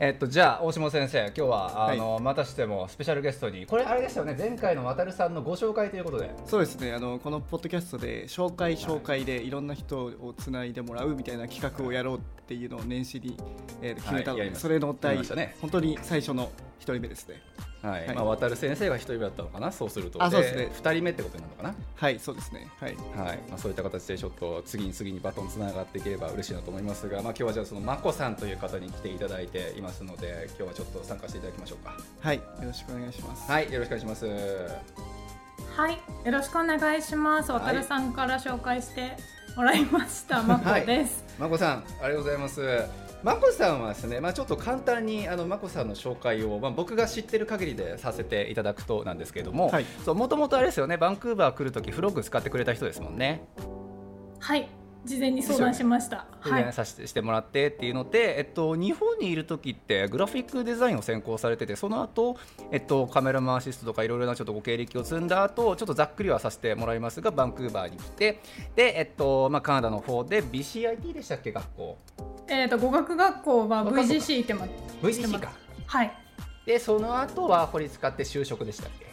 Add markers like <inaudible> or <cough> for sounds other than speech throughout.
えっと、じゃあ大島先生今日はあの、はい、またしてもスペシャルゲストに。これあれですよね前回の渡さんのご紹介ということで。そうですねあのこのポッドキャストで紹介紹介でいろんな人をつないでもらうみたいな企画をやろうっていうのを年始に、えー、決めたので、はい、それの第、ね、本当に最初の一人目ですねはい、はい、まあ、渡る先生が一人目だったのかな、そうすると、あそうですね、二人目ってことになるのかな。はい、そうですね。はい、はい、まあ、そういった形で、ちょっと次に次にバトンつながっていければ嬉しいなと思いますが、まあ、今日はじゃあ、そのまこさんという方に来ていただいていますので、今日はちょっと参加していただきましょうか。はい、よろしくお願いします。はい、よろしくお願いします。はい、よろしくお願いします。渡るさんから紹介してもらいました、まこです。まこさん、ありがとうございます。まこさんはですね、まあ、ちょっと簡単にあのまこさんの紹介を、まあ、僕が知ってる限りでさせていただくとなんですけれども、もともとあれですよね、バンクーバー来るとき、フログ使ってくれた人ですもんね。はい事前に相談しました。はい、させてしてもらってっていうので、えっと、日本にいる時ってグラフィックデザインを専攻されててその後、えっとカメラマンアシストとかいろいろなちょっとご経歴を積んだ後ちょっとざっくりはさせてもらいますがバンクーバーに来てで、えっとまあ、カナダの方で BCIT でしたっけ学校えーと、語学学校は VGC ってま VGC か。はい。でその後は掘り使って就職でしたっけ？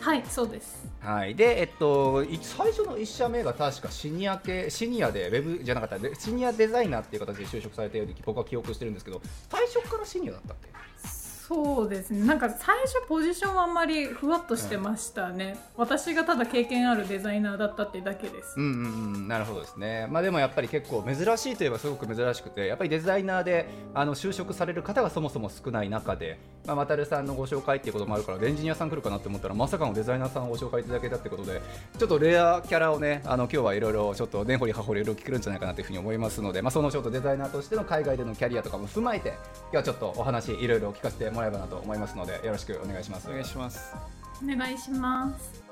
はいそうです。はい。でえっと最初の1社目が確かシニア系シニアでウェブじゃなかった。シニアデザイナーっていう形で就職されたように僕は記憶してるんですけど最初からシニアだったっけ？そうですね。なんか最初ポジションはあんまりふわっとしてましたね、うん、私がただ経験あるデザイナーだったってだけです。うんうんうんなるほどですね。まあでもやっぱり結構珍しいといえばすごく珍しくてやっぱりデザイナーであの就職される方がそもそも少ない中でまあ、渡さんのご紹介っていうこともあるからエンジニアさん来るかなって思ったらまさかのデザイナーさんをご紹介いただけたってことでちょっとレアキャラをねあの今日はいろいろちょっと根掘り葉掘りいろいろ聞けるんじゃないかなというふうに思いますので、まあ、そのちょっとデザイナーとしての海外でのキャリアとかも踏まえて今日はちょっとお話いろいろ聞かせてもらえばなと思いますのでよろしくお願いします。お願いします。お願いします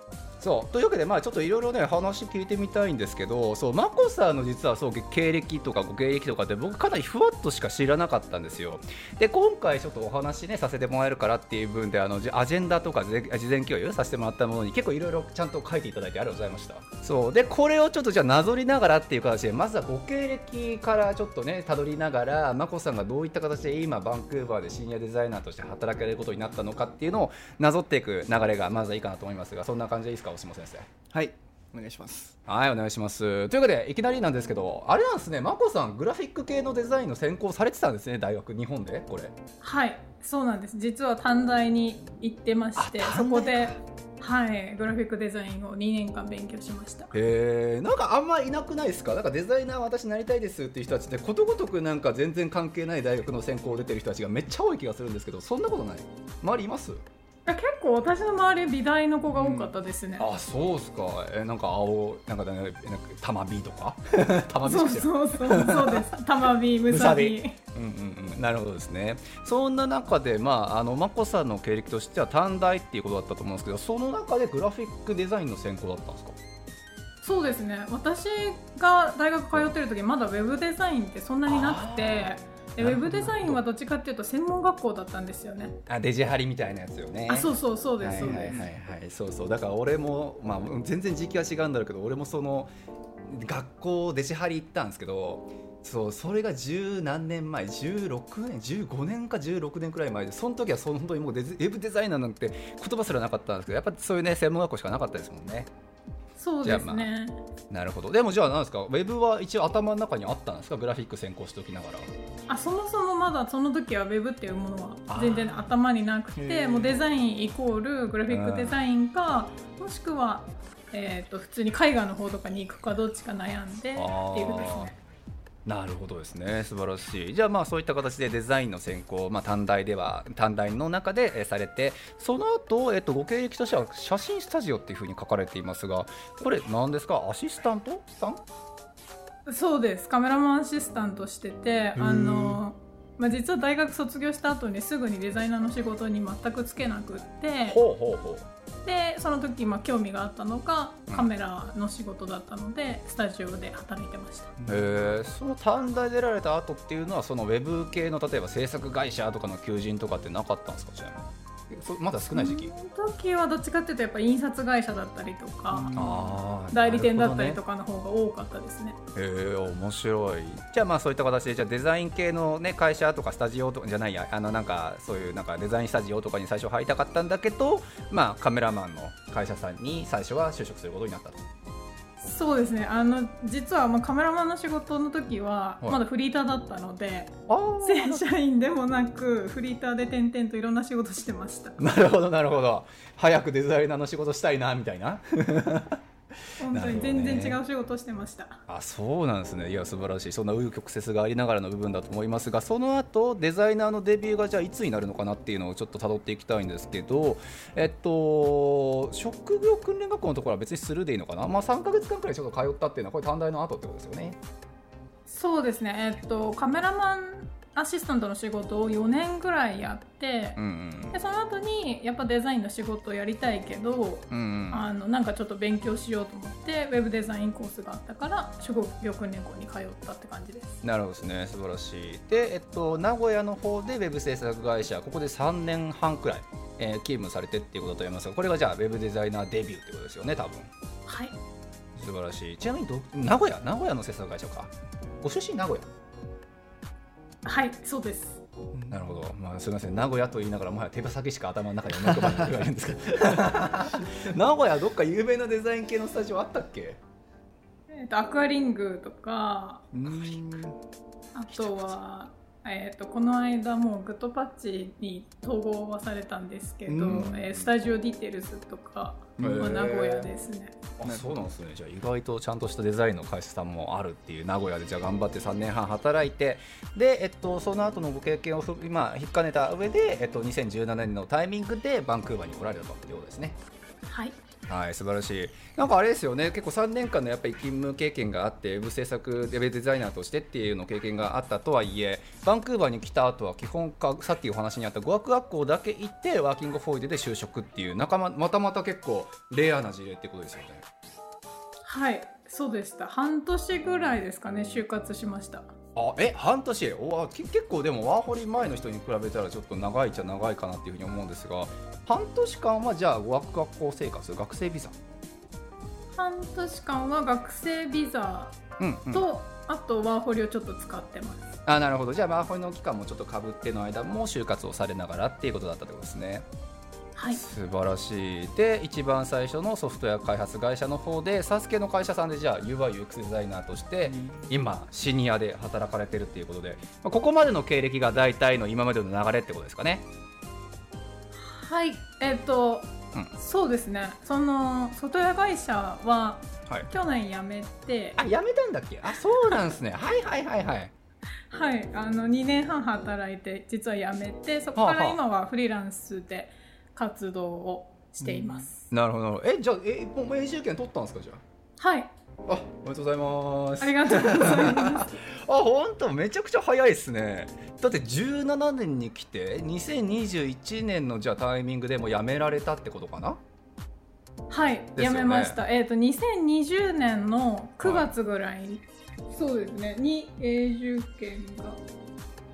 そう。というわけで、まあ、ちょっといろいろね話聞いてみたいんですけどそう眞子さんの実はそう経歴とかご経歴とかって僕かなりふわっとしか知らなかったんですよ。で今回ちょっとお話ねさせてもらえるからっていう分であのアジェンダとか事前共有させてもらったものに結構いろいろちゃんと書いていただいてありがとうございました。そう。でこれをちょっとじゃあなぞりながらっていう形でまずはご経歴からちょっとねたどりながら眞子さんがどういった形で今バンクーバーでシニアデザイナーとして働かれることになったのかっていうのをなぞっていく流れがまずはいいかなと思いますがそんな感じでいいですか？大島先生。はい。お願いします。はいお願いします。というわけでいきなりなんですけどあれなんですね眞子さんグラフィック系のデザインの専攻されてたんですね大学日本でこれ。はいそうなんです。実は短大に行ってましてそこではいグラフィックデザインを2年間勉強しました。へえんかあんまいなくないですか？なんかデザイナー私なりたいですっていう人たちってことごとくなんか全然関係ない大学の専攻出てる人たちがめっちゃ多い気がするんですけどそんなことない？周りいます？結構私の周り美大の子が多かったですね、うん、あそうっすか。えなんか青なんかねなんか玉美とか？<laughs> 玉美そうそうそうそうです。<laughs> 玉美むさびうんうんうん。なるほどですね。そんな中でまああの眞子さんの経歴としては短大っていうことだったと思うんですけどその中でグラフィックデザインの専攻だったんですか？そうですね。私が大学通ってる時まだウェブデザインってそんなになくてウェブデザインはどっちかっていうと専門学校だったんですよね。あデジハリみたいなやつよね。あそうそうそうです、はいはいはいはいそうそうだから俺もまあ全然時期は違うんだろうけど俺もその学校デジハリ行ったんですけどそうそれが十何年前16年15年か16年くらい前でその時は本当にもうデウェブデザイナーなんて言葉すらなかったんですけどやっぱそういうね専門学校しかなかったですもんね。そうですね、まあ、なるほど。でもじゃあなんですか？ウェブは一応頭の中にあったんですか？グラフィック専攻しておきながら。あそもそもまだその時はウェブっていうものは全然頭になくてもうデザインイコールグラフィックデザインかもしくは、えーと、と普通に絵画の方とかに行くかどっちか悩んでっていうことですねなるほどですね。素晴らしい。じゃあまあそういった形でデザインの専攻、まあ、短大では短大の中で、えされてその後、えっとご経歴としては写真スタジオっていうふうに書かれていますがこれ何ですか？アシスタントさん？そうです。カメラマンアシスタントしててあのまあ、実は大学卒業した後にすぐにデザイナーの仕事に全くつけなくってほうほうほう。でその時まあ興味があったのがカメラの仕事だったので、うん、スタジオで働いてました。へえその短大出られた後っていうのはそのウェブ系の例えば制作会社とかの求人とかってなかったんですかちなみにまだ少ない時期。その時はどっちかっていうとやっぱ印刷会社だったりとか代理店だったりとかの方が多かったですね。へ、ね、え面白い。じゃあまあそういった形でじゃあデザイン系の、ね、会社とかスタジオとかじゃないやあのなんかそういうなんかデザインスタジオとかに最初入りたかったんだけどまあカメラマンの会社さんに最初は就職することになったと。そうですね。あの実はまあカメラマンの仕事の時はまだフリーターだったので、正社員でもなくフリーターで転々といろんな仕事してました。なるほどなるほど。早くデザイナーの仕事したいなみたいな本当に全然違う仕事してました、ね、あそうなんですね。いや素晴らしい。そんな紆余曲折がありながらの部分だと思いますがその後デザイナーのデビューがじゃあいつになるのかなっていうのをちょっと辿っていきたいんですけどえっと職業訓練学校のところは別にするでいいのかな？まあ3か月間くらいちょっと通ったっていうのはこれ短大の後ってことですよね。そうですね。えっとカメラマンアシスタントの仕事を4年ぐらいやって、うんうん、でその後にやっぱデザインの仕事をやりたいけど、うんうん、あのなんかちょっと勉強しようと思ってウェブデザインコースがあったから職業訓練校に通ったって感じです。なるほどですね。素晴らしい。で、えっと、名古屋の方でウェブ制作会社ここで3年半くらい、えー、勤務されてっていうことだと思いますがこれがじゃあウェブデザイナーデビューってことですよね多分。はい。素晴らしい。ちなみにど名古屋？名古屋の制作会社か。ご出身名古屋？はいそうですなるほど、まあ、すみません、名古屋と言いながら、もはや手羽先しか頭の中に思い浮かばないんですけど。<laughs> 名古屋、どっか有名なデザイン系のスタジオあったっけ？えっ、と、アクアリングとか。あとは。えーと、この間もうグッドパッチに統合はされたんですけど、えー、スタジオディテールズとか、まあ、名古屋ですね。あそうなんですねじゃあ意外とちゃんとしたデザインの会社さんもあるっていう名古屋でじゃあ頑張って3年半働いてで、えっと、その後のご経験を今引っかねた上で、えっと、2017年のタイミングでバンクーバーに来られたということですね。はいはい素晴らしい。なんかあれですよね。結構3年間のやっぱり勤務経験があってウェブ制作ウェブデザイナーとしてっていうの経験があったとはいえバンクーバーに来た後は基本かさっきお話にあった語学学校だけ行ってワーキングフォイデで就職っていう仲間またまた結構レアな事例ってことですよね。はいそうでした。半年ぐらいですかね就活しました。あえ半年？お結構でもワーホリ前の人に比べたらちょっと長いっちゃ長いかなっていうふうに思うんですが半年間はじゃあ語学学校生活学生ビザ？半年間は学生ビザと、うんうん、あとワーホリをちょっと使ってます。あなるほど。じゃあワーホリの期間もちょっとかぶっての間も就活をされながらっていうことだったってことですねはい、素晴らしい。で一番最初のソフトウェア開発会社の方でサスケの会社さんでじゃあ UIUX デザイナーとして、今シニアで働かれてるっていうことで、まあ、ここまでの経歴が大体の今までの流れってことですかね。はい。えっ、ー、と、うん、そうですね。そのソフトウェア会社は、はい、去年辞めてあ辞めたんだっけ？あそうなんですね。はい。はいはいはいはい。あの2年半働いて実は辞めてそこから今はフリーランスで、はあはあ活動をしています、うん、なるほどえじゃあえもう永住権取ったんですかじゃあ？はいあ、おめでとうございます。ありがとうございます。<laughs> あ、本当めちゃくちゃ早いですね。だって17年に来て、2021年のじゃあタイミングでも辞められたってことかな？はい、ね、辞めました。えっ、ー、と2020年の9月ぐらい、はい、そうですね。に永住権が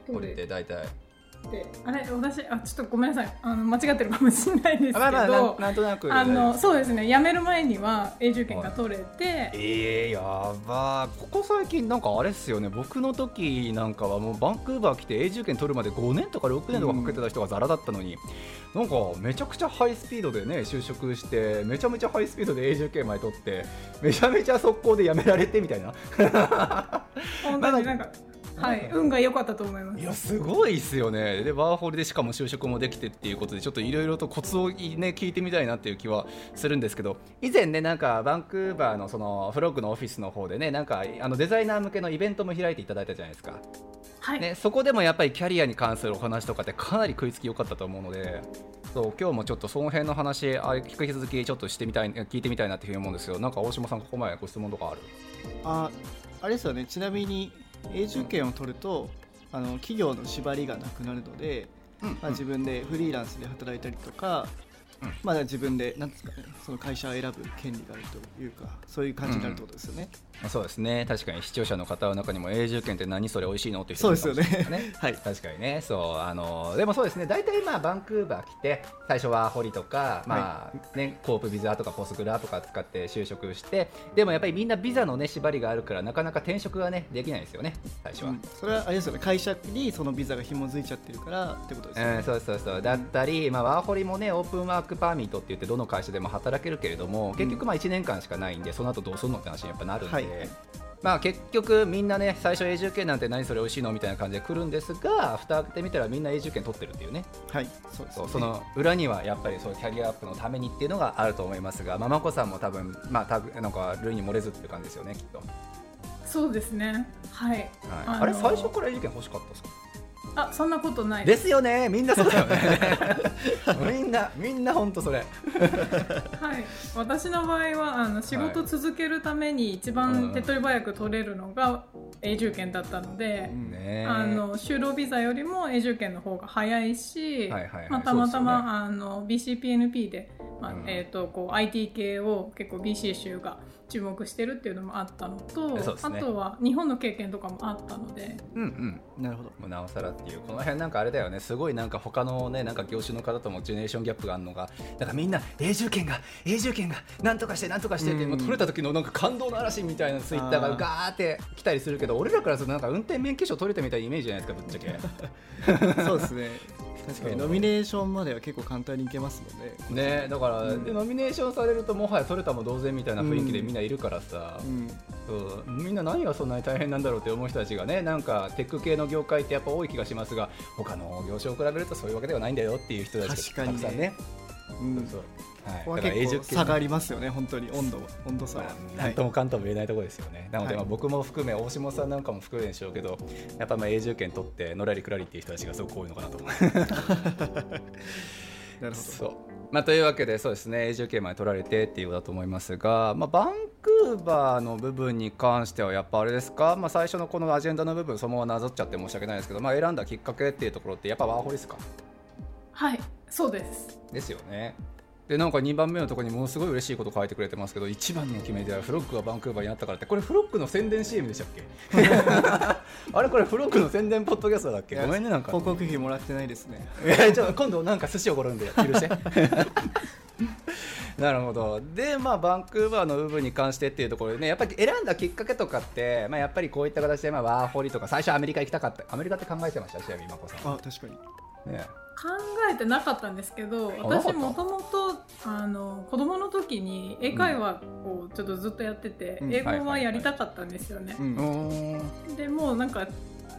取れて大体。ってあれ私あちょっとごめんなさい。あの間違ってるかもしれないですけど、まあ、まあなんとなくあのそうですね。辞める前には永住権が取れて、ええー、やばここ最近なんかあれっすよね。僕の時なんかはもうバンクーバー来て永住権取るまで5年とか6年とかかけてた人がざらだったのに、うん、なんかめちゃくちゃハイスピードでね就職してめちゃめちゃハイスピードで永住権前取ってめちゃめちゃ速攻で辞められてみたいな。本当になんかはい、運が良かったと思います。いやすごいですよね。でワーホリでしかも就職もできてっていうことでちょっといろいろとコツを、ね、聞いてみたいなっていう気はするんですけど以前ねなんかバンクーバーのそのフロッグのオフィスの方でねなんかあのデザイナー向けのイベントも開いていただいたじゃないですか。はい。ね、そこでもやっぱりキャリアに関するお話とかってかなり食いつき良かったと思うのでそう今日もちょっとその辺の話あ引き続きちょっとしてみたい聞いてみたいなっていうふうに思うんですけどなんか大島さんここまでご質問とかある？ああれですよね。ちなみに永住権を取るとあの企業の縛りがなくなるので、まあ、自分でフリーランスで働いたりとか、まあ、自分でなんですか、ね、その会社を選ぶ権利があるというかそういう感じになるってことですよね。うん、そうですね。確かに視聴者の方の中にも永住権って何それ美味しいの？って人いるかもしれないね。<laughs> はい、確かにね。そう。あのでもそうですね。大体まあバンクーバー来て最初は堀とか、まあね、はい、コープビザとかポスグラとか使って就職してでもやっぱりみんなビザの、ね、縛りがあるからなかなか転職が、ね、できないですよね。最初は、うん、それはあれですよね。会社にそのビザが紐づいちゃってるからってことですよね、うん、そうそうそう。だったり、まあ、ワーホリもねオープンワークパーミットって言ってどの会社でも働けるけれども結局まあ1年間しかないんでその後どうするのって話にやっぱなるんで、はい、まあ、結局みんなね最初永住権なんて何それ美味しいのみたいな感じで来るんですが蓋開けてみたらみんな永住権取ってるっていうね。はいそうです、ね、その裏にはやっぱりそうキャリアアップのためにっていうのがあると思いますがママ子さんも多分まあたなんか類に漏れずっていう感じですよねきっと。そうですね。はい、はい、あれ最初から永住権欲しかったですか？あそんなことない。ですよね。みんなそうだよね。みんなみんな本当それ。はい。私の場合はあの仕事続けるために一番手っ取り早く取れるのが永住権だったので、あの就労ビザよりも永住権の方が早いし、まあ、たまたま、ね、あの BCPNP で、まあえーと、こう IT 系を結構 BC 州が注目してるっていうのもあったのと、ね、あとは日本の経験とかもあったので。うんうん。なるほど。なおさらっていうこの辺なんかあれだよね。すごいなんか他のねなんか業種の方ともジェネレーションギャップがあるのがなんかみんな永住権が永住権がなんとかしてなんとかしてって、うん、取れた時のなんか感動の嵐みたいなツイッターがガーって来たりするけど俺らからするとなんか運転免許証取れたみたいなイメージじゃないですかぶっちゃけ。<laughs> そうですね確かに。ノミネーションまでは結構簡単にいけますもんね。ねだから、うん、でノミネーションされるともはや取れたも同然みたいな雰囲気でみんないるからさ、うん、そう。みんな何がそんなに大変なんだろうって思う人たちがねなんかテック系の業界ってやっぱ多い気がしますが他の業種を比べるとそういうわけではないんだよっていう人たちがたくさんね。うん、そう。はい、だから結構差がありますよね、本当に。温度温度差は。なんともかんとも言えないところですよね。なので、まあ僕も含め、大下さんなんかも含めでしょうけど、やっぱまあ永住権取って、のらりくらりっていう人たちがすごく多いのかなと。思う。なるほど。そう。まあ、というわけでそうですね永住権まで取られてっていうことだと思いますが、まあ、バンクーバーの部分に関してはやっぱあれですか、まあ、最初のこのアジェンダの部分そのままなぞっちゃって申し訳ないですけど、まあ、選んだきっかけっていうところってやっぱワーホリですか？はいそうです。ですよねでなんか2番目のところにものすごい嬉しいこと書いてくれてますけど1番の決め手はフロックがバンクーバーにあったからって。これフロックの宣伝 CM でしたっけ？<laughs> あれこれフロックの宣伝ポッドキャストだっけ？ごめんねなんか広告費もらってないですね。えちょ今度なんか寿司おごるんで許し。て <laughs> なるほど。でまあバンクーバーの部分に関してっていうところでねやっぱり選んだきっかけとかって、まあ、やっぱりこういった形で、まあ、ワーホリとか最初アメリカ行きたかった。アメリカって考えてました？ちなみにまこさん。あ確かにね。考えてなかったんですけど私もともと子供の時に英会話をちょっとずっとやってて、うん、英語はやりたかったんですよね。でもうなんか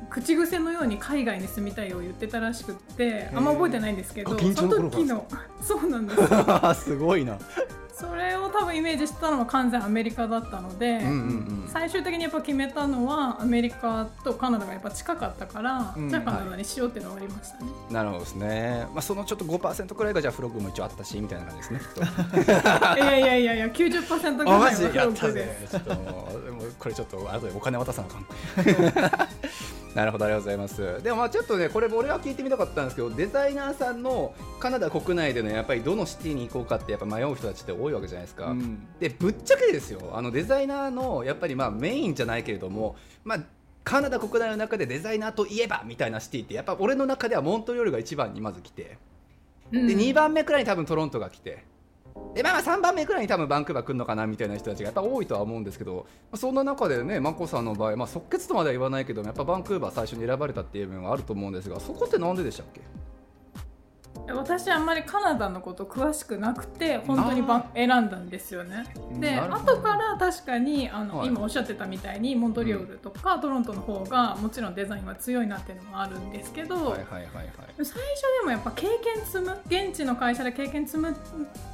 口癖のように海外に住みたいを言ってたらしくってあんま覚えてないんですけどその時の <laughs> そうなんです <laughs> すごいなそれを多分イメージしたのは完全アメリカだったので、うんうんうん、最終的にやっぱ決めたのはアメリカとカナダがやっぱ近かったから、うん、じゃあカナダにしようっていうのがありましたね、はい、なるほどですね、まあ、そのちょっと5%くらいがじゃあフロッグも一応あったしみたいな感じですね。<laughs> いやいやいやいや90%ぐらいはフロッグです。でもこれちょっと後でお金渡さなあかん <laughs> なるほどありがとうございます。でもまあちょっとねこれ俺は聞いてみたかったんですけどデザイナーさんのカナダ国内でのやっぱりどのシティに行こうかってやっぱ迷う人たちって多いわけじゃないですか、うん、でぶっちゃけですよ。あのデザイナーのやっぱりまあメインじゃないけれどもまあカナダ国内の中でデザイナーといえばみたいなシティってやっぱ俺の中ではモントリオールが一番にまず来て、で2番目くらいに多分トロントが来てでまあ、まあ3番目くらいに多分バンクーバー来るのかなみたいな人たちがやっぱ多いとは思うんですけど、まあ、そんな中でね眞子さんの場合、まあ、即決とまでは言わないけどやっぱバンクーバー最初に選ばれたっていう部分はあると思うんですがそこって何ででしたっけ？私あんまりカナダのこと詳しくなくて本当に選んだんですよね。で後から確かにあの、はい、今おっしゃってたみたいにモントリオールとか、うん、トロントの方がもちろんデザインは強いなっていうのもあるんですけど、最初でもやっぱ経験積む現地の会社で経験積むっ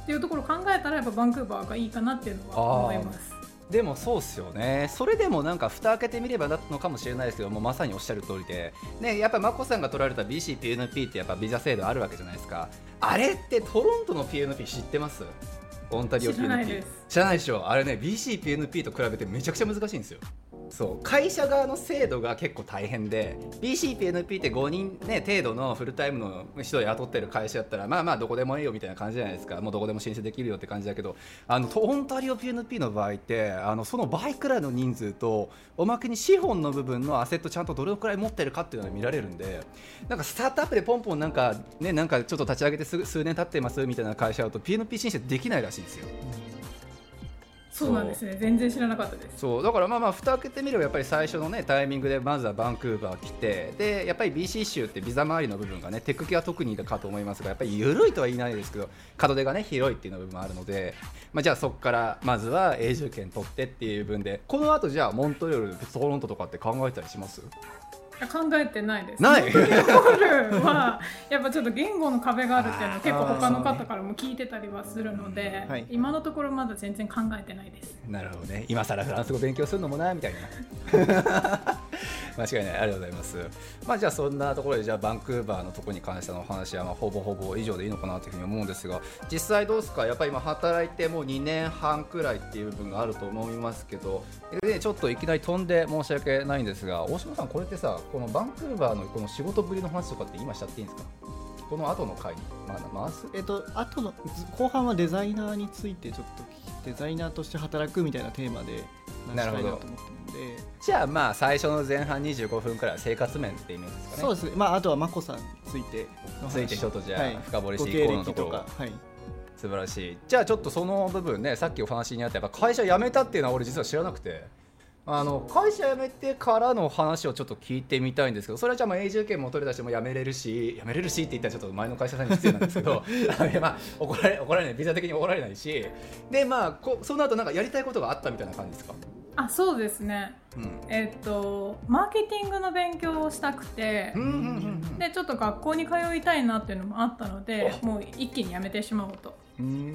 ていうところを考えたらやっぱバンクーバーがいいかなっていうのは思います。でもそうっすよね、それでもなんか蓋開けてみればだったのかもしれないですけどもまさにおっしゃる通りで、ね、やっぱ眞子さんが取られた BCPNP ってやっぱビザ制度あるわけじゃないですか、あれってトロントの PNP 知ってます？オンタリオ PNP 知らないでしょ。あれね BCPNP と比べてめちゃくちゃ難しいんですよそう会社側の制度が結構大変で BCPNP って5人、ね、程度のフルタイムの人を雇ってる会社やったらまあまあどこでもいいよみたいな感じじゃないですかもうどこでも申請できるよって感じだけどあのオンタリオ PNP の場合ってあのその倍くらいの人数とおまけに資本の部分のアセットちゃんとどれくらい持ってるかっていうのが見られるんでなんかスタートアップでポンポンなんか,、ね、なんかちょっと立ち上げて数年経ってますみたいな会社だと PNP 申請できないらしいんですよ。そうなんですね。全然知らなかったです。そう。だからまあまあ蓋開けてみればやっぱり最初のねタイミングでまずはバンクーバー来てでやっぱり BC 州ってビザ周りの部分がねテック系は特にかと思いますがやっぱり緩いとは言いないですけど門出がね広いっていうの部分もあるので、まあ、じゃあそこからまずは永住権取ってっていう分でこの後じゃあモントリオールトロントとかって考えたりします？考えてないです。ない。モールはやっぱちょっと言語の壁があるっていうのは結構他の方からも聞いてたりはするので、はい、今のところまだ全然考えてないです。なるほどね。今更フランス語勉強するのもなみたいな。<laughs> 間違いない。ありがとうございます。まあじゃあそんなところでじゃあバンクーバーのところに関してのお話はまあほぼほぼ以上でいいのかなというふうに思うんですが、実際どうですか？やっぱり今働いてもう2年半くらいっていう部分があると思いますけど、でちょっといきなり飛んで申し訳ないんですが、大島さんこれってさ、このバンクーバーのこの仕事ぶりの話とかって今しちゃっていいんですか？この後の回に、まあ、回すえっと後の後半はデザイナーについてちょっとデザイナーとして働くみたいなテーマでなるほど。じゃあまあ最初の前半25分くらいは生活面ってイメージですかね。そうですね。まああとは眞子さんについてつい。てちょっとじゃあ深掘りしていこうのところはい。素晴らしい。じゃあちょっとその部分ねさっきお話にあったやっぱ会社辞めたっていうのは俺実は知らなくてあの会社辞めてからの話をちょっと聞いてみたいんですけどそれはじゃあまあ永住権も取れたしも辞めれるし辞めれるしって言ったらちょっと前の会社さんに失礼なんですけど <laughs> まあ、怒られ怒られない。ビザ的に怒られないし。でまあこその後なんかやりたいことがあったみたいな感じですか？あそうですね、うん、えっとマーケティングの勉強をしたくて、でちょっと学校に通いたいなっていうのもあったのでもう一気に辞めてしまおうと。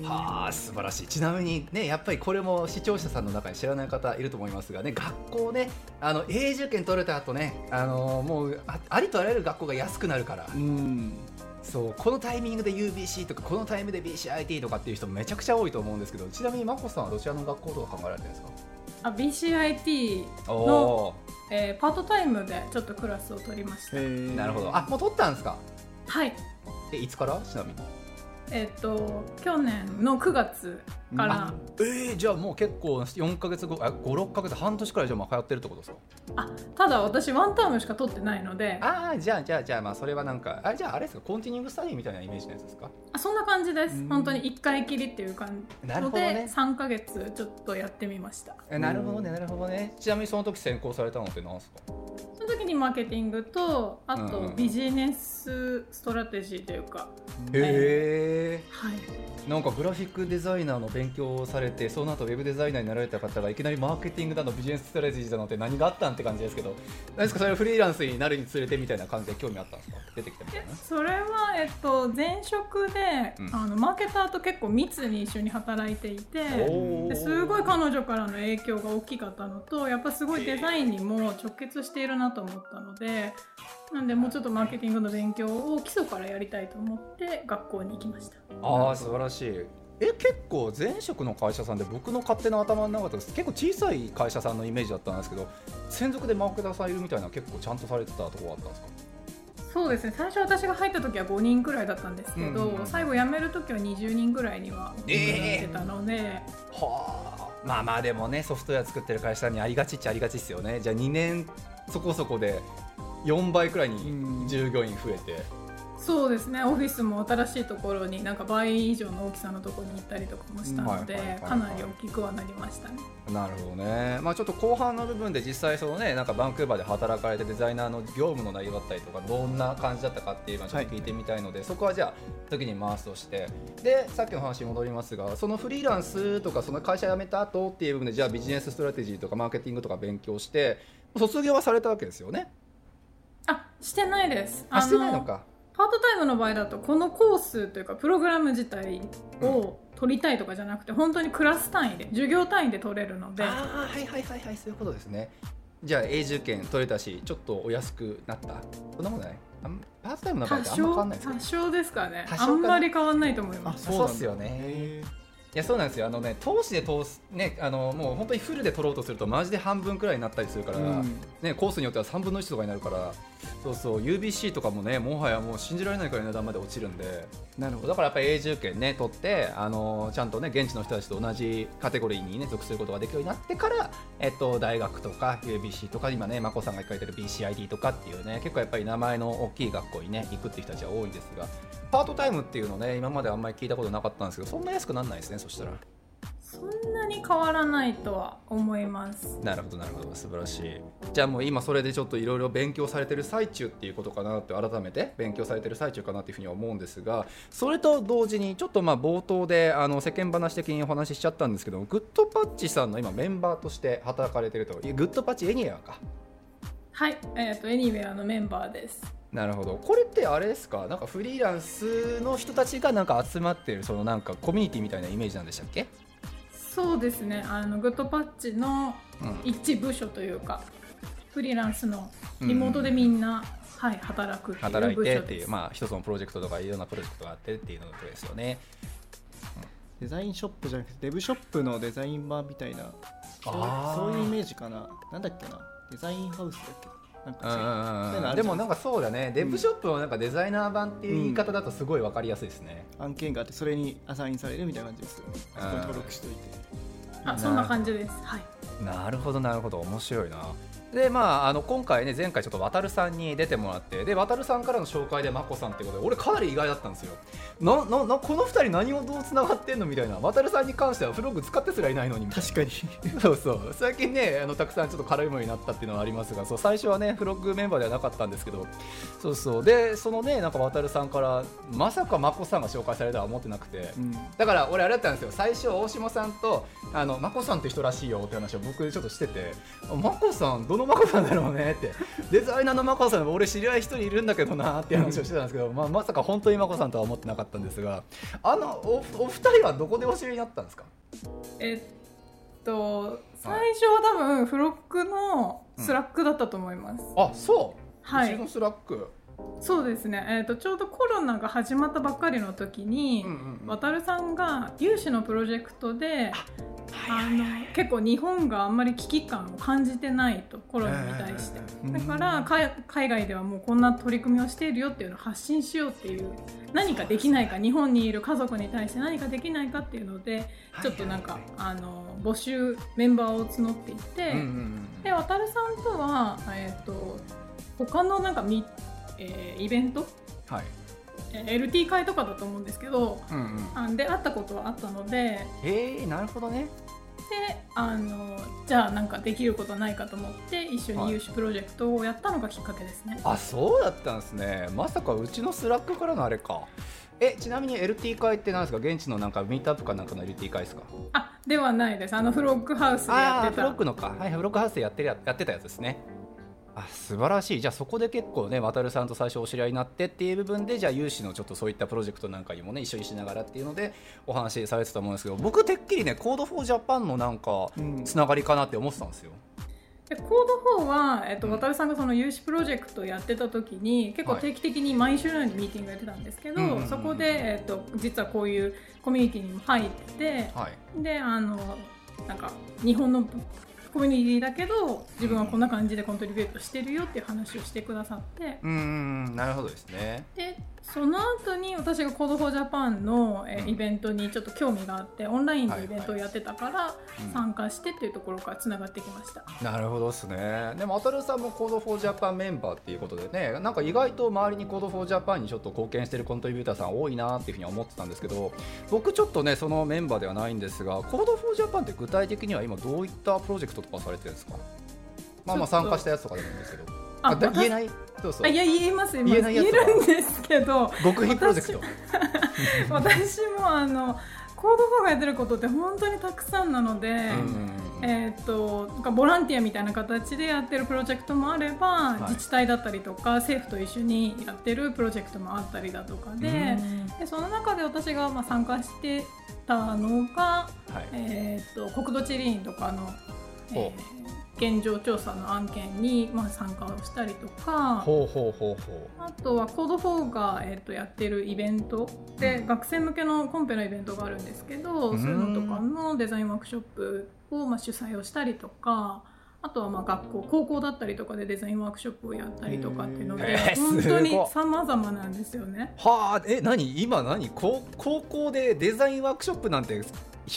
はあ素晴らしい。ちなみにねやっぱりこれも視聴者さんの中に知らない方いると思いますがね学校ねあの永住権取れた後ねあのもうありとあらゆる学校が安くなるから。そうこのタイミングで UBC とかこのタイミングで BCIT とかっていう人めちゃくちゃ多いと思うんですけどちなみに眞子さんはどちらの学校とか考えられてるんですか？あ BCIT の、えー、パートタイムでちょっとクラスを取りました。なるほど。あもう取ったんですか？はい。えいつから？ちなみにえっと去年の9月から。えー、じゃあもう結構4か月後56か月半年くらいじゃまあ通ってるってことですか？あただ私ワンタームしか取ってないので。ああじゃあじゃあじゃあまあそれはなんかあじゃああれですか？コンティニングスタディみたいなイメージのやつですか？あそんな感じです。本当に1回きりっていう感じ。なるほど、ね、3か月ちょっとやってみました。なるほどねなるほどね。ちなみにその時選考されたのって何ですか？その時にマーケティングとあとビジネスストラテジーというか、へえ、はい、なんかグラフィックデザイナーの勉強をされてその後ウェブデザイナーになられた方がいきなりマーケティングだのビジネスストラテジーだのって何があったんって感じですけど何ですかそれはフリーランスになるにつれてみたいな感じで興味あったんですか？出てきたみたいな？それは、えっと、前職で、うん、あのマーケターと結構密に一緒に働いていてですごい彼女からの影響が大きかったのとやっぱすごいデザインにも直結しているなと思ったのでなんでもうちょっとマーケティングの勉強を基礎からやりたいと思って学校に行きました。ああ素晴らしい。え結構前職の会社さんで僕の勝手な頭の中で結構小さい会社さんのイメージだったんですけど専属でマーケターさんいるみたいな結構ちゃんとされてたところあったんですか？そうですね。最初私が入った時は5人くらいだったんですけど、うん。うん、最後辞める時は20人くらいにはなってたので、えー、はあ。まあまあでもねソフトウェア作ってる会社にありがちっちゃありがちですよね。じゃあ2年そこそこで4倍くらいに従業員増えて、そうですね。オフィスも新しいところになんか倍以上の大きさのところに行ったりとかもしたので、かなり大きくはなりましたね。なるほどね、まあ、ちょっと後半の部分で実際その、ね、なんかバンクーバーで働かれてデザイナーの業務の内容だったりとかどんな感じだったかっていうのをちょっと聞いてみたいので、はい、そこはじゃあ時に回すとして。でさっきの話に戻りますがそのフリーランスとかその会社辞めた後っていう部分でじゃあビジネスストラテジーとかマーケティングとか勉強して卒業はされたわけですよね。あしてないです。あしてないのか。パートタイムの場合だとこのコースというかプログラム自体を取りたいとかじゃなくて、本当にクラス単位で授業単位で取れるので。ああはいはいはいはいそういうことですね。じゃあ永住権取れたしちょっとお安くなった？そんなことない？パートタイムの場合ってあんま変わんないですか多少ですかね。あんまり変わんないと思います。そうですよね。いやそうなんですよ。あのね投資で通すねあのもう本当にフルで取ろうとするとマジで半分くらいになったりするから、うん、ねコースによっては3分の1とかになるからそうそう UBC とかもねもはやもう信じられないくらい値段まで落ちるんでなるほどだからやっぱり永住権ね取ってあのちゃんとね現地の人たちと同じカテゴリーにね属することができるようになってからえっと大学とか UBC とか今ね眞子さんが書いてる BCID とかっていうね結構やっぱり名前の大きい学校にね行くっていう人たちは多いんですがパートタイムっていうのね今まであんまり聞いたことなかったんですけどそんな安くならないですねそしたら。そんなに変わらないとは思います。なるほどなるほど。素晴らしい。じゃあもう今それでちょっといろいろ勉強されてる最中っていうことかなって改めて勉強されてる最中かなっていうふうに思うんですがそれと同時にちょっとまあ冒頭であの世間話的にお話ししちゃったんですけどグッドパッチさんの今メンバーとして働かれてるとグッドパッチエニアか。はいえっ、ー、とエニウェアのメンバーです。なるほど。これってあれですか？なんかフリーランスの人たちがなんか集まってるそのなんかコミュニティみたいなイメージなんでしたっけ？そうですね。あのグッドパッチの一部署というか、うん、フリーランスのリモートでみんな、うん、はい、働くっていう働いてっていうまあ一つのプロジェクトとかいろんなプロジェクトがあってっていうのですよね、デザインショップじゃなくてデブショップのデザイン版みたいなそういうイメージかな。なんだっけな。デザインハウスだっけなんかでもなんかそうだね。デブショップのなんかデザイナー版っていう言い方だとすごい分かりやすいですね、うん、案件があってそれにアサインされるみたいな感じですよね。そこに登録しといて。あそんな感じです。はい。なるほどなるほど。面白いなでまあ、あの今回ね前回ちょっと渡さんに出てもらってで渡さんからの紹介で眞子さんってことで俺かなり意外だったんですよ。なななこの2人何をどうつながってんのみたいな。渡さんに関してはフログ使ってすらいないのに。確かに。そうそう。最近ねあのたくさんちょっと絡むようになったっていうのはありますがそう最初はねフログメンバーではなかったんですけど。そうそう。でそのねなんか渡さんからまさか眞子さんが紹介されたとは思ってなくて、うん、だから俺あれだったんですよ。最初大島さんとあの眞子さんって人らしいよって話を僕ちょっとしてて。眞子さんどの眞子さんだろうねねって。デザイナーの眞子さん俺知り合い一人いるんだけどなって話をしてたんですけど、まあ、まさか本当に眞子さんとは思ってなかったんですがあのおお二人はどこでお知りになったんですか？えっと最初は多分フロッグのスラックだったと思います、うん、あそう。はい。のスラック。そうですね、えーと、ちょうどコロナが始まったばっかりの時に、うんうんうん、渡さんが有志のプロジェクトであの結構日本があんまり危機感を感じてないとコロナに対して。だから海外ではもうこんな取り組みをしているよっていうのを発信しようっていう何かできないか日本にいる家族に対して何かできないかっていうのでちょっとなんかあの募集メンバーを募っていてで渡さんとは、えーと、他のなんかみ、えー、イベント、はい LT 会とかだと思うんですけど、うんうん、で会ったことはあったのでへえなるほどね。であのじゃあなんかできることないかと思って一緒に有志プロジェクトをやったのがきっかけですね、はい、あそうだったんですね。まさかうちのスラックからのあれか。えちなみに LT 会ってなんですか？現地のなんかミートアップかなんかの LT 会ですか？あではないです。あのフロッグハウスでやってた。フロックのか。はいフロッグハウスでやってるやってたやつですねあ素晴らしい。じゃあそこで結構ね渡さんと最初お知り合いになってっていう部分でじゃあ有志のちょっとそういったプロジェクトなんかにもね一緒にしながらっていうのでお話しされてたと思うんですけど僕てっきりねコードフォージャパンのなんかつながりかなって思ってたんですよ。でコードフォーは、えっと、渡さんがその有志プロジェクトをやってた時に結構定期的に毎週のようにミーティングやってたんですけど、はい、そこで、えっと、実はこういうコミュニティにも入って、はい、であのなんか日本のコミュニティだけど自分はこんな感じでコントリビュートしてるよっていう話をしてくださって。うんなるほどですね。でその後に私がコードフォージャパンの、えイベントにちょっと興味があってオンラインでイベントをやってたから参加してっていうところからつながってきました、うん、なるほどですね。でもわたるさんもコードフォージャパンメンバーっていうことでねなんか意外と周りにコードフォージャパンにちょっと貢献してるコントリビューターさん多いなっていうふうに思ってたんですけど僕ちょっとねそのメンバーではないんですがコードフォージャパンって具体的には今どういったプロジェクトとかされてるんですか？まあまあ参加したやつとかでもいいんですけどあ言えない？そうそう。いや言えます言え言えるんですけど。極秘プロジェクト。私もあのコードフォーがやってることって本当にたくさんなので、えーと、とボランティアみたいな形でやってるプロジェクトもあれば、はい、自治体だったりとか政府と一緒にやってるプロジェクトもあったりだとかででその中で私がまあ参加してたのが、はい、えーと、国土地理院とかの、えー現状調査の案件に、まあ、参加をしたりとかほうほうほうほう。あとはコード4が、えー、とやってるイベントで、うん、学生向けのコンペのイベントがあるんですけど、そういうのとかのデザインワークショップを、まあ、主催をしたりとか。あとはまあ学校高校だったりとかでデザインワークショップをやったりとかっていうので、本当に様々なんですよね。はあえ何？今何？高高校でデザインワークショップなんて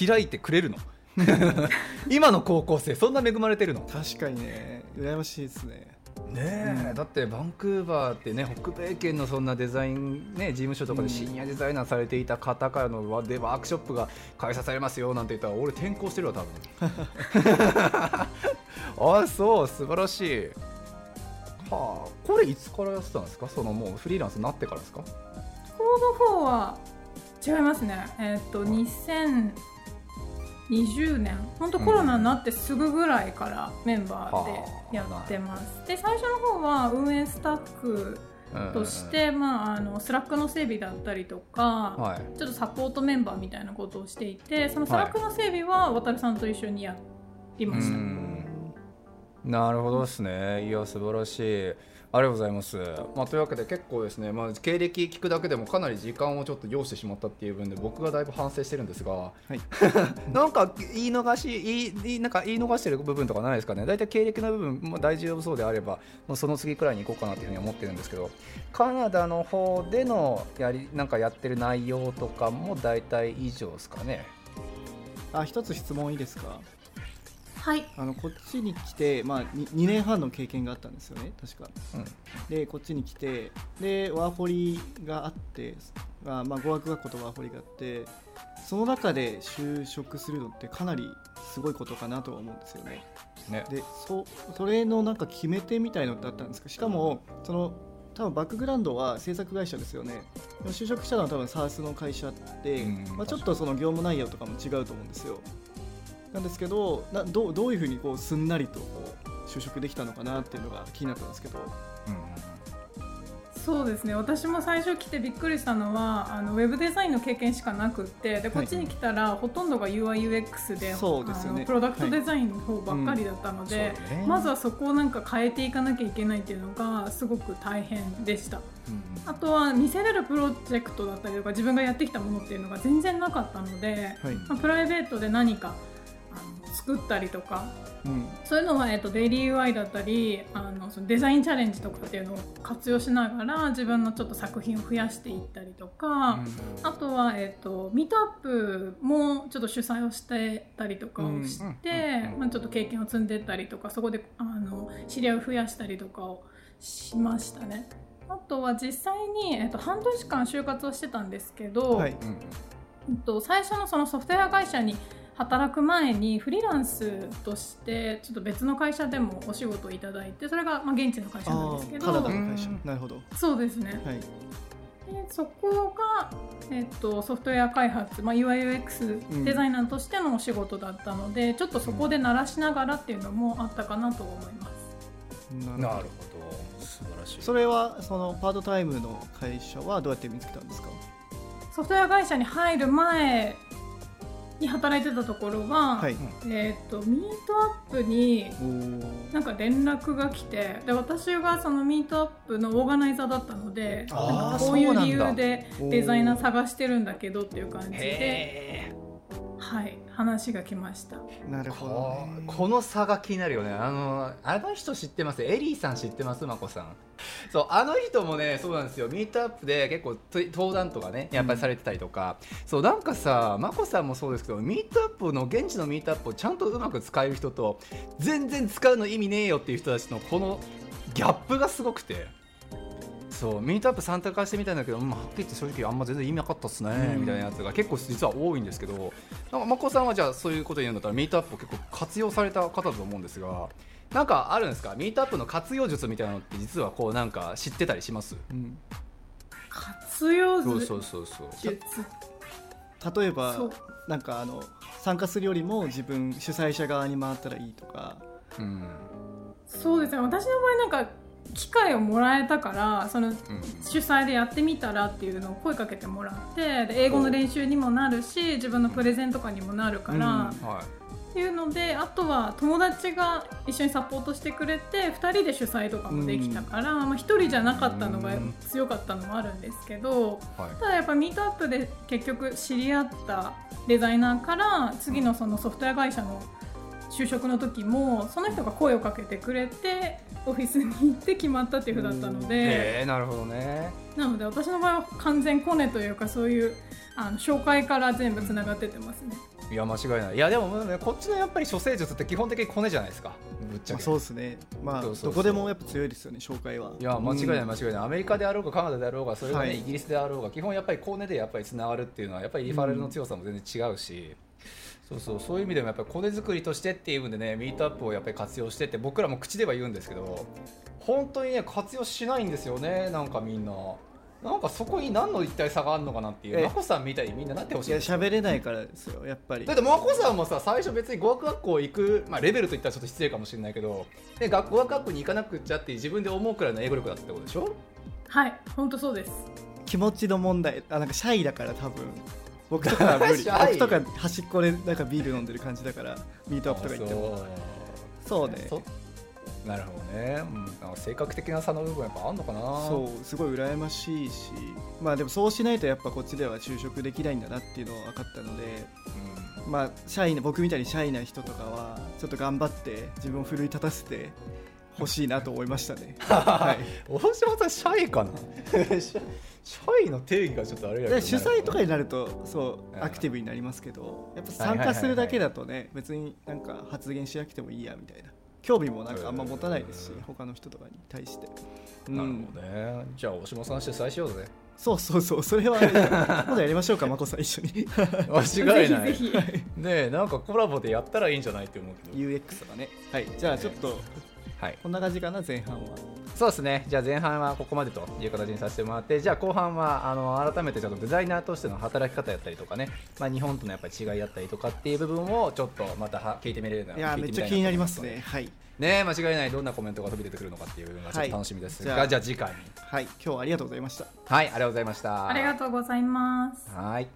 開いてくれるの？<laughs> 今の高校生そんな恵まれてるの？確かにね。羨ましいですね。ねえ、うん、だってバンクーバーってね北米圏のそんなデザイン、ね、事務所とかでシニアデザイナーされていた方からのでワークショップが開催されますよなんて言ったら俺転校してるわ多分。<laughs> <laughs> あそう素晴らしい。はあこれいつからやってたんですか？そのもうフリーランスになってからですか？コード4は違いますね。えっ、と2000 20年本当コロナになってすぐぐらいからメンバーでやってます、うん、で最初の方は運営スタッフとして、まあ、あのスラックの整備だったりとか、はい、ちょっとサポートメンバーみたいなことをしていてそのスラックの整備は渡さんと一緒にやりました、はい、なるほどですね。いや素晴らしいありがとうございます。まあ、というわけで結構ですね、まあ、経歴聞くだけでもかなり時間をちょっと要してしまったっていう分で僕がだいぶ反省してるんですが、はい、<laughs> なんか言い逃し言いなんか言い逃してる部分とかないですかね。大体経歴の部分も大丈夫そうであればもうその次くらいに行こうかなというふうに思ってるんですけどカナダの方でのやりなんかやってる内容とかも大体以上ですかね。あ一つ質問いいですか？はい、あのこっちに来て、まあ2、2, 年半の経験があったんですよね確か、うん、でこっちに来てでワーホリがあってあ、まあ、語学学校とワーホリがあってその中で就職するのってかなりすごいことかなとは思うんですよね。ね。でそそれのなんか決め手みたいのってあったんですか？しかもその多分バックグラウンドは制作会社ですよね。就職したのは多分 SARS の会社で、うん、まあ、ちょっとその業務内容とかも違うと思うんですよなんですけどなどどういうふうにこうすんなりとこう就職できたのかなっていうのが気になったんですけど。うんそうですね。私も最初来てびっくりしたのはあのウェブデザインの経験しかなくってでこっちに来たら、ほとんどが UIUX でそうですよ、ね、プロダクトデザインの方ばっかりだったので、はいうんね、まずはそこをなんか変えていかなきゃいけないっていうのがすごく大変でした、うん、あとは見せれるプロジェクトだったりとか自分がやってきたものっていうのが全然なかったので、はい、まあ、プライベートで何か作ったりとか、うん、そういうのは、えっと、デイリー UI だったりあのそのデザインチャレンジとかっていうのを活用しながら自分のちょっと作品を増やしていったりとか、うん、あとは、えっと、ミートアップもちょっと主催をしてたりとかをして、まあ、ちょっと経験を積んでったりとかそこであの知り合いを増やしたりとかをしましたね。あとは実際に、えっと、半年間就活をしてたんですけど、はい。うん、と最初のそのソフトウェア会社に働く前にフリーランスとしてちょっと別の会社でもお仕事をいただいてそれがまあ現地の会社なんですけどカナダの会社。なるほど。そうですね、はい、でそこが、えっと、ソフトウェア開発、まあ、UIUX デザイナーとしてのお仕事だったので、うん、ちょっとそこで鳴らしながらっていうのもあったかなと思います。なるほど。素晴らしい。それはそのパートタイムの会社はどうやって見つけたんですか？ソフトウェア会社に入る前に働いてたところは、はい、えーと、ミートアップになんか連絡が来てで私がそのミートアップのオーガナイザーだったのでこういう理由でデザイナー探してるんだけどっていう感じで。はい話が来ました。なるほど、ね、この差が気になるよね。あのあの人知ってます？エリーさん知ってます？まこさん。そうあの人もねそうなんですよ。ミートアップで結構登壇とかねやっぱりされてたりとか、うん、そうなんかさまこさんもそうですけどミートアップの現地のミートアップをちゃんとうまく使える人と全然使うの意味ねえよっていう人たちのこのギャップがすごくてそうミートアップ参加してみたいんだけど、まあ、はっきり言って正直あんま全然意味なかったっすね、うん、みたいなやつが結構実は多いんですけどなんかまこさんはじゃあそういうこと言うんだったらミートアップを結構活用された方だと思うんですがなんかあるんですか？ミートアップの活用術みたいなのって実はこうなんか知ってたりします、うん、活用術？そうそうそうそう。例えばなんかあの参加するよりも自分主催者側に回ったらいいとか、うん、そうですね。私の場合なんか機会をもらえたからその主催でやってみたらっていうのを声かけてもらってで英語の練習にもなるし自分のプレゼンとかにもなるから、うん。はい、っていうのであとは友達が一緒にサポートしてくれて2人で主催とかもできたから、まあ、1人じゃなかったのが強かったのもあるんですけど、ただやっぱミートアップで結局知り合ったデザイナーから次のそのソフトウェア会社の就職の時もその人が声をかけてくれてオフィスに行って決まったっていうふうだったので、えー、なるほどね。なので私の場合は完全コネというかそういうあの紹介から全部つながっててますね。いや間違いない。いやでも、ね、こっちのやっぱり処世術って基本的にコネじゃないですかぶっちゃけ、まあ、そうですね。まあどこでもやっぱ強いですよね紹介は。いや間違いない間違いない、アメリカであろうがカナダであろうがそれがね、はい、イギリスであろうが基本やっぱりコネでやっぱりつながるっていうのはやっぱりリファレルの強さも全然違うし、そうそうそういう意味でもやっぱりコネ作りとしてっていう意味でねミートアップをやっぱり活用してって僕らも口では言うんですけど本当にね活用しないんですよねなんかみんな。なんかそこに何の一体差があるのかなっていう、まこさんみたいにみんななってほしいいや喋れないからですよやっぱり。だってまこさんもさ最初別に語学学校行く、まあ、レベルといったらちょっと失礼かもしれないけどで学語学学校に行かなくちゃって自分で思うくらいの英語力だったってことでしょ？はい本当そうです。気持ちの問題あなんかシャイだから多分僕とか <laughs> は無理。僕とか端っこでなんかビール飲んでる感じだからミートアップとか行っても。そう。ね。なるほどね、うん、なんか性格的な差の部分やっぱあんのかな。そう。すごい羨ましいし。まあでもそうしないとやっぱこっちでは就職できないんだなっていうのは分かったので、うん、まあ社員僕みたいにシャイな人とかはちょっと頑張って自分を奮い立たせて欲しいなと思いましたね。<laughs> はい。大島さんシャイかな？<laughs> シャイの定義がちょっとあれや主催とかになるとそうアクティブになりますけどやっぱ参加するだけだとね別になんか発言しなくてもいいやみたいな。興味もなんかあんま持たないですし他の人とかに対して、うん、なるほどね。じゃあ大島さん主催しようぜ。そうそうそうそれはまだやりましょうかまこさん一緒に。<laughs> 間違いない。ねなんかコラボでやったらいいんじゃないって思うけど。UX とかね。はい。じゃあちょっとはい、こんな感じかな前半はそうですね。じゃあ前半はここまでという形にさせてもらってじゃあ後半はあの改めてちょっとデザイナーとしての働き方やったりとかね、まあ、日本とのやっぱり違いやったりとかっていう部分をちょっとまた聞いてみれるいやめっちゃ気になりますね。はい。ね間違いない。どんなコメントが飛び出てくるのかっていうのがちょっと楽しみですが、はい、じゃあ次回。はい今日はありがとうございました。はいありがとうございました。ありがとうございます。はい